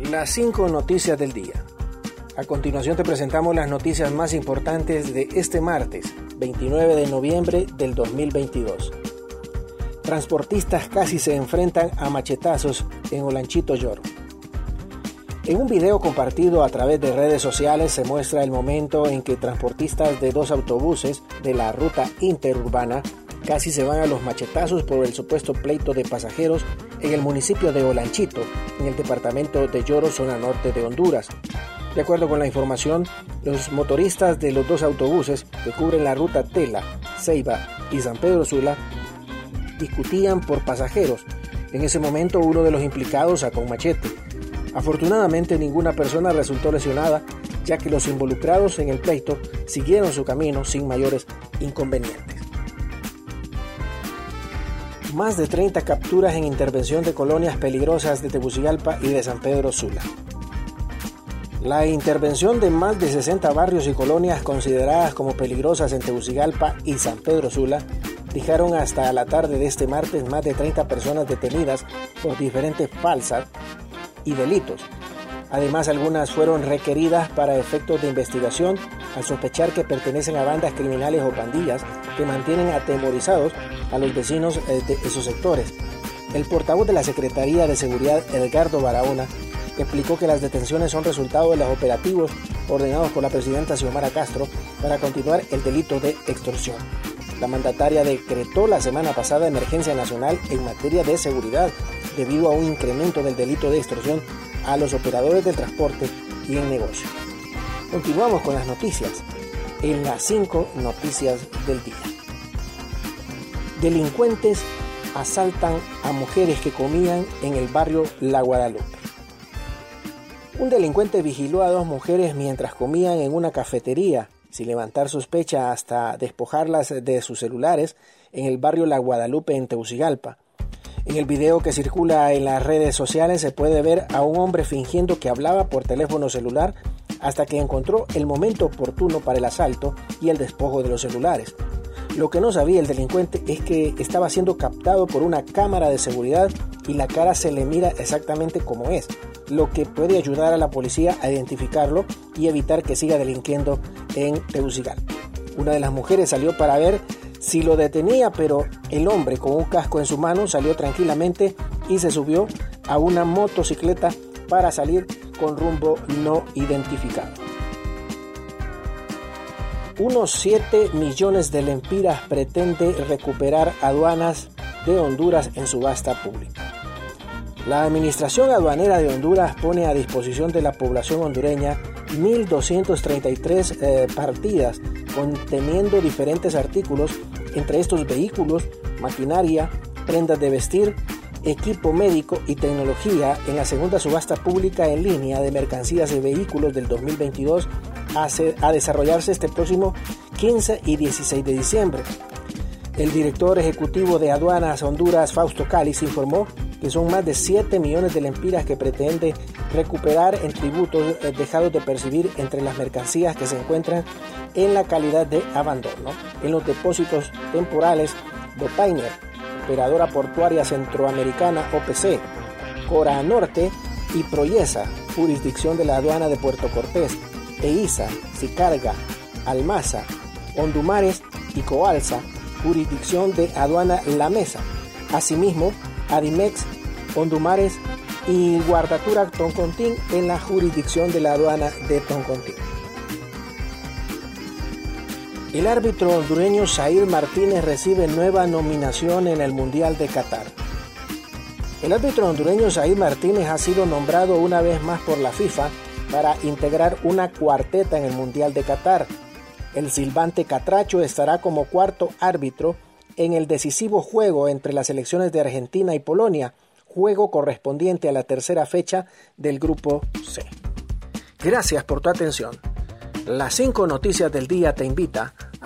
Las 5 noticias del día. A continuación te presentamos las noticias más importantes de este martes, 29 de noviembre del 2022. Transportistas casi se enfrentan a machetazos en Olanchito Lloro. En un video compartido a través de redes sociales se muestra el momento en que transportistas de dos autobuses de la ruta interurbana casi se van a los machetazos por el supuesto pleito de pasajeros en el municipio de Olanchito, en el departamento de Lloro, zona norte de Honduras. De acuerdo con la información, los motoristas de los dos autobuses que cubren la ruta Tela, Ceiba y San Pedro Sula discutían por pasajeros. En ese momento uno de los implicados sacó un machete. Afortunadamente ninguna persona resultó lesionada, ya que los involucrados en el pleito siguieron su camino sin mayores inconvenientes más de 30 capturas en intervención de colonias peligrosas de Tegucigalpa y de San Pedro Sula. La intervención de más de 60 barrios y colonias consideradas como peligrosas en Tegucigalpa y San Pedro Sula dejaron hasta la tarde de este martes más de 30 personas detenidas por diferentes falsas y delitos. Además, algunas fueron requeridas para efectos de investigación al sospechar que pertenecen a bandas criminales o pandillas que mantienen atemorizados a los vecinos eh, de esos sectores. El portavoz de la Secretaría de Seguridad, Edgardo Barahona, explicó que las detenciones son resultado de los operativos ordenados por la presidenta Xiomara Castro para continuar el delito de extorsión. La mandataria decretó la semana pasada emergencia nacional en materia de seguridad debido a un incremento del delito de extorsión a los operadores del transporte y en negocio. Continuamos con las noticias en las 5 noticias del día. Delincuentes asaltan a mujeres que comían en el barrio La Guadalupe. Un delincuente vigiló a dos mujeres mientras comían en una cafetería, sin levantar sospecha hasta despojarlas de sus celulares en el barrio La Guadalupe en Teucigalpa. En el video que circula en las redes sociales se puede ver a un hombre fingiendo que hablaba por teléfono celular hasta que encontró el momento oportuno para el asalto y el despojo de los celulares. Lo que no sabía el delincuente es que estaba siendo captado por una cámara de seguridad y la cara se le mira exactamente como es, lo que puede ayudar a la policía a identificarlo y evitar que siga delinquiendo en Tegucigalpa. Una de las mujeres salió para ver si lo detenía, pero el hombre con un casco en su mano salió tranquilamente y se subió a una motocicleta para salir con rumbo no identificado. Unos 7 millones de lempiras pretende recuperar aduanas de Honduras en subasta pública. La Administración Aduanera de Honduras pone a disposición de la población hondureña 1.233 eh, partidas conteniendo diferentes artículos, entre estos vehículos, maquinaria, prendas de vestir, equipo médico y tecnología en la segunda subasta pública en línea de mercancías y vehículos del 2022 a, desarrollarse este próximo 15 y 16 de diciembre. El director ejecutivo de Aduanas Honduras, Fausto Cáliz, informó que son más de 7 millones de lempiras que pretende recuperar en tributos eh, dejados de percibir entre las mercancías que se encuentran en la calidad de abandono en los depósitos temporales de Painer, operadora portuaria centroamericana OPC, Cora Norte y Proyesa, jurisdicción de la aduana de Puerto Cortés, EISA, Sicarga, Almaza, Hondumares y Coalza, jurisdicción de aduana La Mesa. Asimismo, Adimex, Hondumares y Guardatura Toncontín en la jurisdicción de la aduana de Toncontín. El árbitro hondureño Said Martínez recibe nueva nominación en el Mundial de Qatar. El árbitro hondureño Said Martínez ha sido nombrado una vez más por la FIFA para integrar una cuarteta en el Mundial de Qatar. El silbante Catracho estará como cuarto árbitro en el decisivo juego entre las selecciones de Argentina y Polonia, juego correspondiente a la tercera fecha del Grupo C. Gracias por tu atención. Las cinco noticias del día te invita